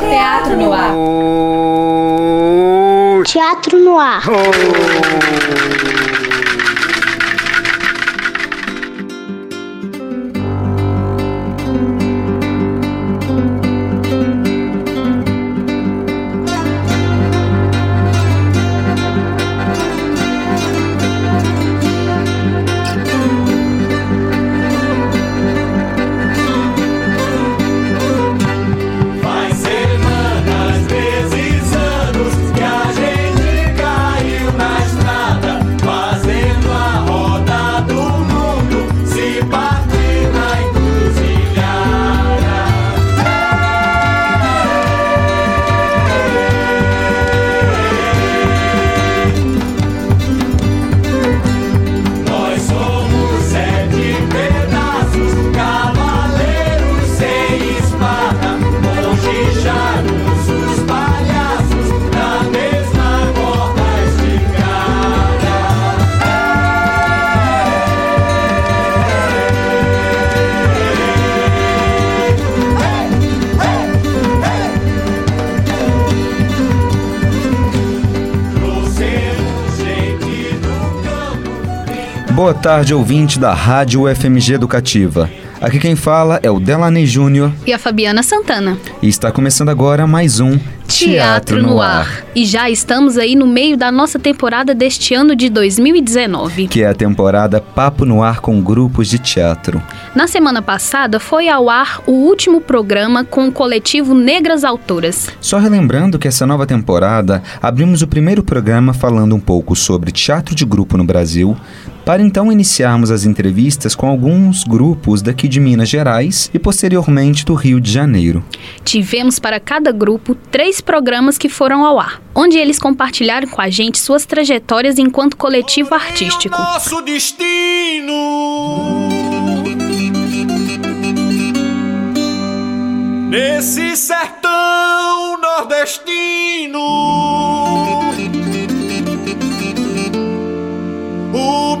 Teatro no ar. Teatro no ar. Boa tarde, ouvinte da Rádio FMG Educativa. Aqui quem fala é o Delaney Júnior E a Fabiana Santana. e está começando agora mais um Teatro no Ar. E já estamos aí no meio da nossa temporada deste ano de 2019. que é a temporada Papo no Ar com grupos de teatro. Na semana passada foi ao ar o último programa com o coletivo Negras Autoras. Só relembrando que essa nova temporada abrimos o primeiro programa falando um pouco sobre teatro de grupo no Brasil, para então iniciarmos as entrevistas com alguns grupos daqui de Minas Gerais e posteriormente do Rio de Janeiro. Tivemos para cada grupo três programas que foram ao ar, onde eles compartilharam com a gente suas trajetórias enquanto coletivo artístico. Nosso destino. Nesse sertão nordestino, o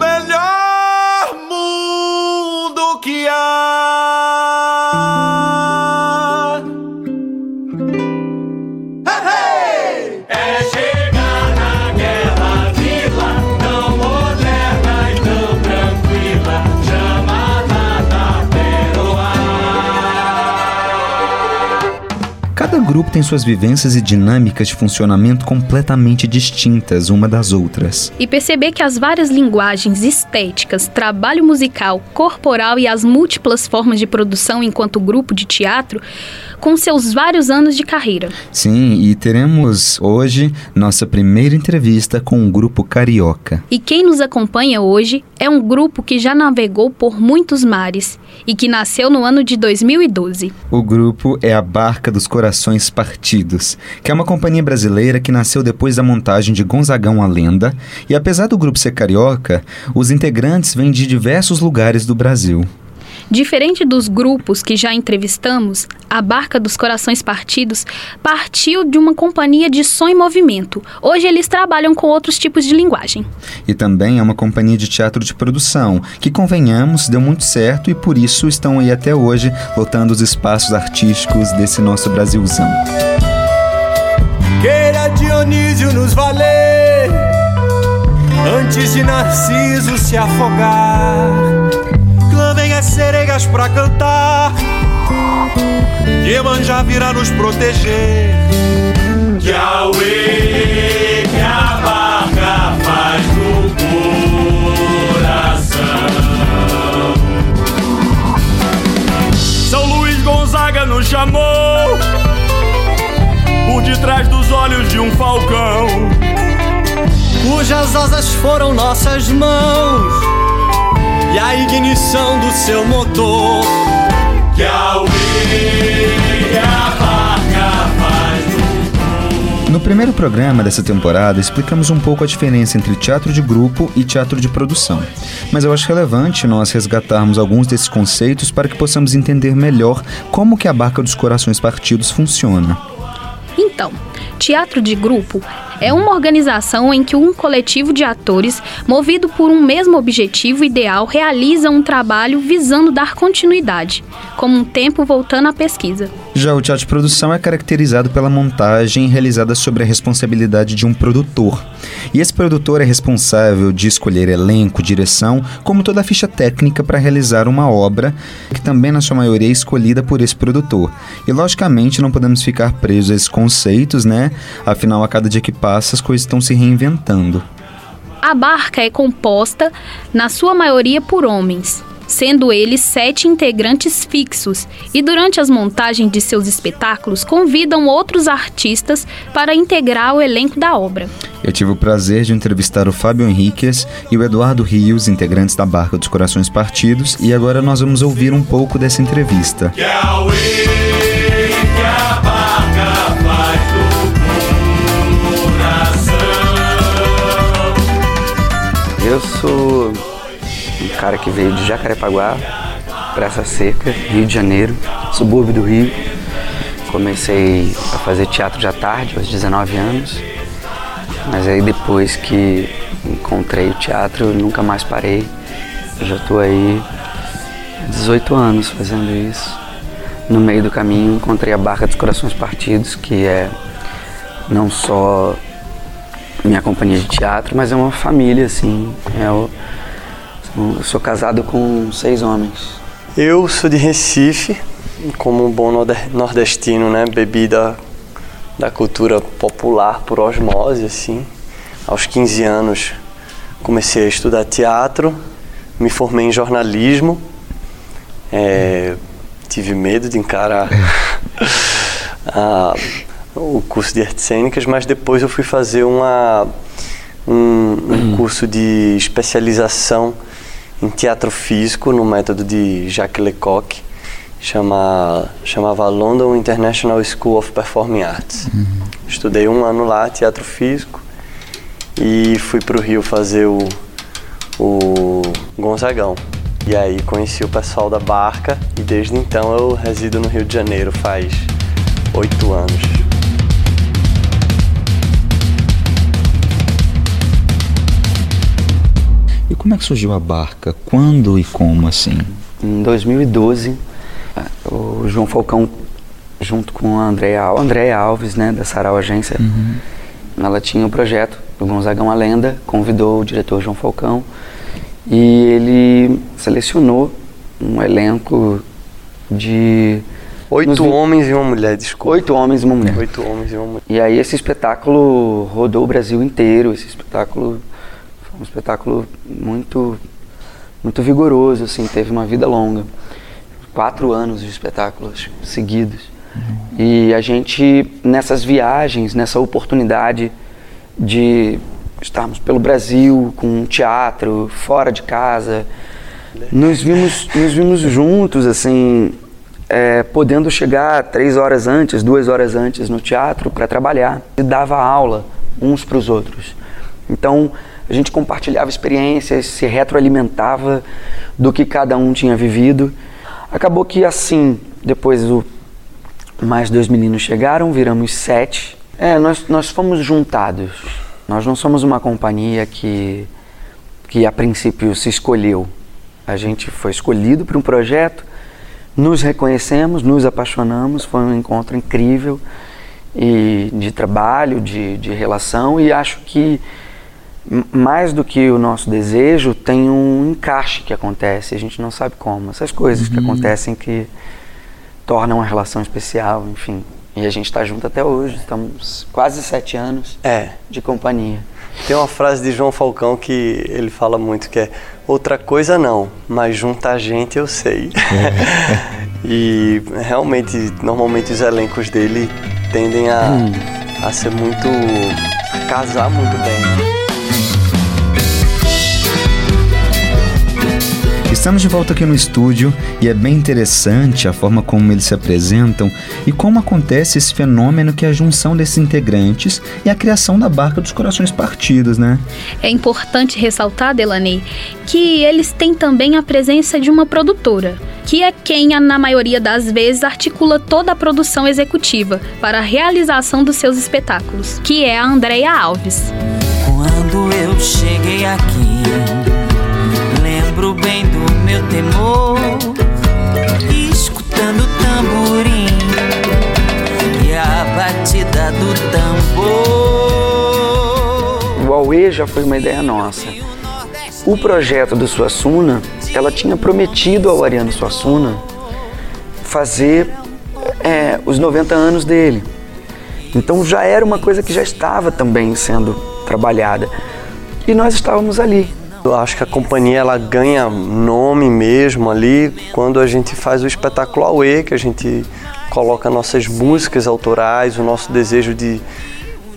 grupo tem suas vivências e dinâmicas de funcionamento completamente distintas uma das outras. E perceber que as várias linguagens estéticas, trabalho musical, corporal e as múltiplas formas de produção enquanto grupo de teatro, com seus vários anos de carreira. Sim, e teremos hoje nossa primeira entrevista com o grupo Carioca. E quem nos acompanha hoje é um grupo que já navegou por muitos mares e que nasceu no ano de 2012. O grupo é a Barca dos Corações Partidos, que é uma companhia brasileira que nasceu depois da montagem de Gonzagão a Lenda, e apesar do grupo ser carioca, os integrantes vêm de diversos lugares do Brasil. Diferente dos grupos que já entrevistamos, a Barca dos Corações Partidos partiu de uma companhia de som e movimento. Hoje eles trabalham com outros tipos de linguagem. E também é uma companhia de teatro de produção, que convenhamos, deu muito certo e por isso estão aí até hoje lotando os espaços artísticos desse nosso Brasilzão. Queira Dionísio nos valer Antes de Narciso se afogar As sereias pra cantar Iemanjá virá nos proteger. Uê, que a barca faz no coração. São Luís Gonzaga nos chamou por detrás dos olhos de um falcão, cujas asas foram nossas mãos e a ignição do seu motor. Que a No primeiro programa dessa temporada, explicamos um pouco a diferença entre teatro de grupo e teatro de produção. Mas eu acho relevante nós resgatarmos alguns desses conceitos para que possamos entender melhor como que a Barca dos Corações Partidos funciona. Então, teatro de grupo é uma organização em que um coletivo de atores, movido por um mesmo objetivo ideal, realiza um trabalho visando dar continuidade, como um tempo voltando à pesquisa. Já o teatro de produção é caracterizado pela montagem realizada sobre a responsabilidade de um produtor. E esse produtor é responsável de escolher elenco, direção, como toda a ficha técnica para realizar uma obra, que também na sua maioria é escolhida por esse produtor. E logicamente não podemos ficar presos a esses conceitos, né? Afinal, a cada dia que passa, as coisas estão se reinventando. A barca é composta, na sua maioria, por homens sendo eles sete integrantes fixos, e durante as montagens de seus espetáculos convidam outros artistas para integrar o elenco da obra. Eu tive o prazer de entrevistar o Fábio Henriquez e o Eduardo Rios, integrantes da Barca dos Corações Partidos, e agora nós vamos ouvir um pouco dessa entrevista. Eu sou cara que veio de Jacarepaguá para essa seca, Rio de Janeiro, subúrbio do Rio. Comecei a fazer teatro à tarde, aos 19 anos. Mas aí depois que encontrei o teatro, nunca mais parei. Eu já estou aí há 18 anos fazendo isso. No meio do caminho encontrei a Barca dos Corações Partidos, que é não só minha companhia de teatro, mas é uma família, assim. É o, eu sou casado com seis homens. Eu sou de Recife, como um bom nordestino, né? Bebi da, da cultura popular por osmose, assim. Aos 15 anos comecei a estudar teatro, me formei em jornalismo. É, tive medo de encarar a, o curso de artes cênicas, mas depois eu fui fazer uma, um, um hum. curso de especialização em teatro físico no método de Jacques Lecoq, chama, chamava London International School of Performing Arts. Uhum. Estudei um ano lá, teatro físico, e fui para o Rio fazer o, o Gonzagão. E aí conheci o pessoal da barca e desde então eu resido no Rio de Janeiro faz oito anos. Como é que surgiu a barca? Quando e como assim? Em 2012, o João Falcão, junto com a Andréa, Andréa Alves, né, da Sarau Agência, uhum. ela tinha o um projeto do Gonzagão a Lenda, convidou o diretor João Falcão e ele selecionou um elenco de Oito homens e uma mulher, desculpa. Oito homens e uma mulher. Oito homens e uma mulher. E aí esse espetáculo rodou o Brasil inteiro, esse espetáculo um espetáculo muito muito vigoroso, assim, teve uma vida longa. Quatro anos de espetáculos seguidos. Uhum. E a gente, nessas viagens, nessa oportunidade de estarmos pelo Brasil, com um teatro, fora de casa, nos vimos, nos vimos juntos, assim, é, podendo chegar três horas antes, duas horas antes no teatro para trabalhar. E dava aula uns para os outros. Então, a gente compartilhava experiências, se retroalimentava do que cada um tinha vivido. Acabou que assim, depois o mais dois meninos chegaram, viramos sete. É, nós, nós fomos juntados. Nós não somos uma companhia que, que a princípio se escolheu. A gente foi escolhido para um projeto, nos reconhecemos, nos apaixonamos, foi um encontro incrível e de trabalho, de, de relação e acho que mais do que o nosso desejo, tem um encaixe que acontece, a gente não sabe como. Essas coisas uhum. que acontecem que tornam uma relação especial, enfim. E a gente está junto até hoje, estamos quase sete anos é. de companhia. Tem uma frase de João Falcão que ele fala muito que é outra coisa não, mas juntar gente eu sei. É. e realmente, normalmente os elencos dele tendem a, hum. a ser muito. a casar muito bem. Estamos de volta aqui no estúdio e é bem interessante a forma como eles se apresentam e como acontece esse fenômeno que é a junção desses integrantes e a criação da Barca dos Corações Partidos, né? É importante ressaltar, Delaney, que eles têm também a presença de uma produtora, que é quem, na maioria das vezes, articula toda a produção executiva para a realização dos seus espetáculos, que é a Andrea Alves. Quando eu cheguei aqui, lembro bem do meu temor, escutando o tamborim e a batida do tambor. O Aue já foi uma ideia nossa. O projeto do Suassuna, ela tinha prometido ao Ariano Suassuna fazer é, os 90 anos dele. Então já era uma coisa que já estava também sendo trabalhada. E nós estávamos ali. Eu acho que a companhia ela ganha nome mesmo ali quando a gente faz o espetáculo Aue, que a gente coloca nossas músicas autorais, o nosso desejo de,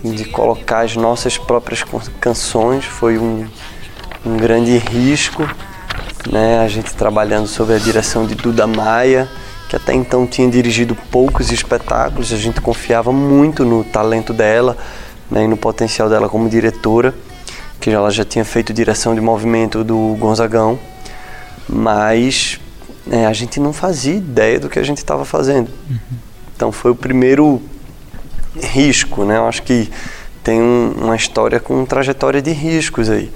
de colocar as nossas próprias canções foi um, um grande risco. Né? A gente trabalhando sob a direção de Duda Maia, que até então tinha dirigido poucos espetáculos, a gente confiava muito no talento dela né, e no potencial dela como diretora que ela já tinha feito direção de movimento do Gonzagão, mas é, a gente não fazia ideia do que a gente estava fazendo. Uhum. Então foi o primeiro risco, né? Eu acho que tem um, uma história com trajetória de riscos aí.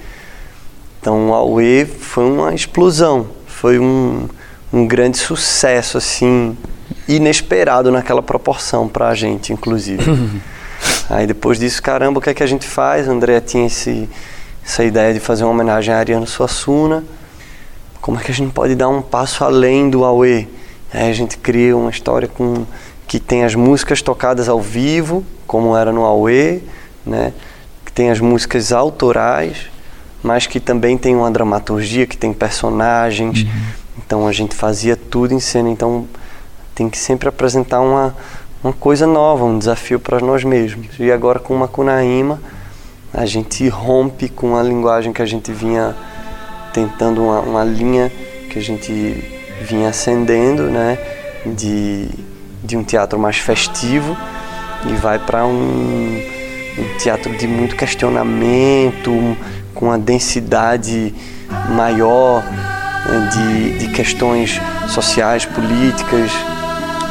Então a UE foi uma explosão, foi um, um grande sucesso assim, inesperado naquela proporção para a gente, inclusive. Aí depois disso, caramba, o que é que a gente faz? O André tinha esse essa ideia de fazer uma homenagem a Ariano Suassuna. Como é que a gente pode dar um passo além do Aue? Aí a gente cria uma história com que tem as músicas tocadas ao vivo, como era no Aue, né? Que tem as músicas autorais, mas que também tem uma dramaturgia, que tem personagens. Uhum. Então a gente fazia tudo em cena. Então tem que sempre apresentar uma, uma coisa nova, um desafio para nós mesmos. E agora com Macunaíma a gente rompe com a linguagem que a gente vinha tentando uma, uma linha que a gente vinha ascendendo, né, de, de um teatro mais festivo e vai para um, um, teatro de muito questionamento, com uma densidade maior né, de, de questões sociais, políticas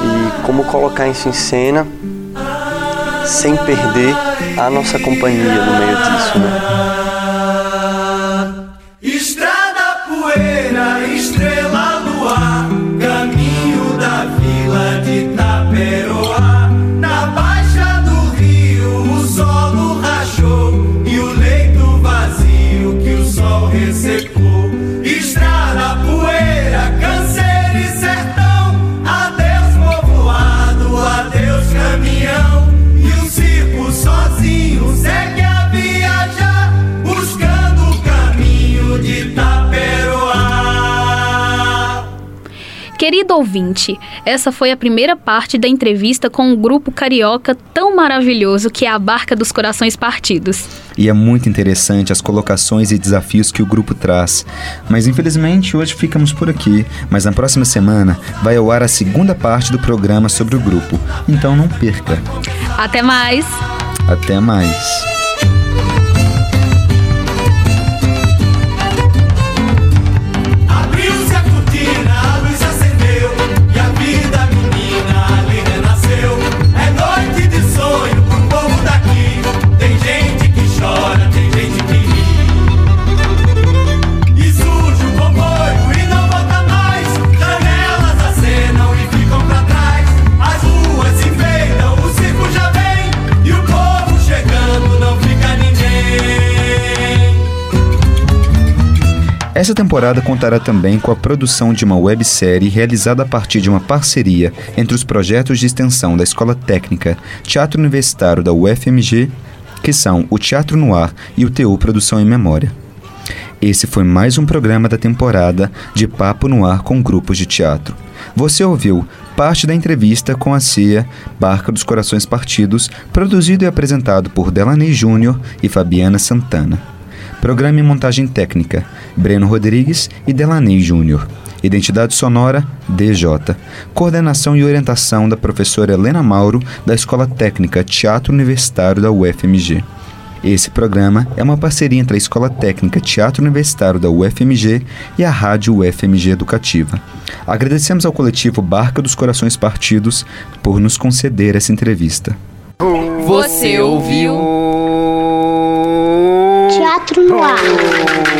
e como colocar isso em cena sem perder a nossa companhia no meio disso, né? Ouvinte, essa foi a primeira parte da entrevista com um grupo carioca tão maravilhoso que é a Barca dos Corações Partidos. E é muito interessante as colocações e desafios que o grupo traz. Mas infelizmente hoje ficamos por aqui, mas na próxima semana vai ao ar a segunda parte do programa sobre o grupo. Então não perca. Até mais! Até mais. Essa temporada contará também com a produção de uma websérie realizada a partir de uma parceria entre os projetos de extensão da Escola Técnica Teatro Universitário da UFMG, que são o Teatro no Ar e o TU Produção em Memória. Esse foi mais um programa da temporada de Papo no Ar com grupos de teatro. Você ouviu parte da entrevista com a CIA Barca dos Corações Partidos, produzido e apresentado por Delaney Júnior e Fabiana Santana. Programa e montagem técnica: Breno Rodrigues e Delaney Júnior. Identidade sonora: DJ. Coordenação e orientação da professora Helena Mauro, da Escola Técnica Teatro Universitário da UFMG. Esse programa é uma parceria entre a Escola Técnica Teatro Universitário da UFMG e a Rádio UFMG Educativa. Agradecemos ao coletivo Barca dos Corações Partidos por nos conceder essa entrevista. Você ouviu? Teatro no ar.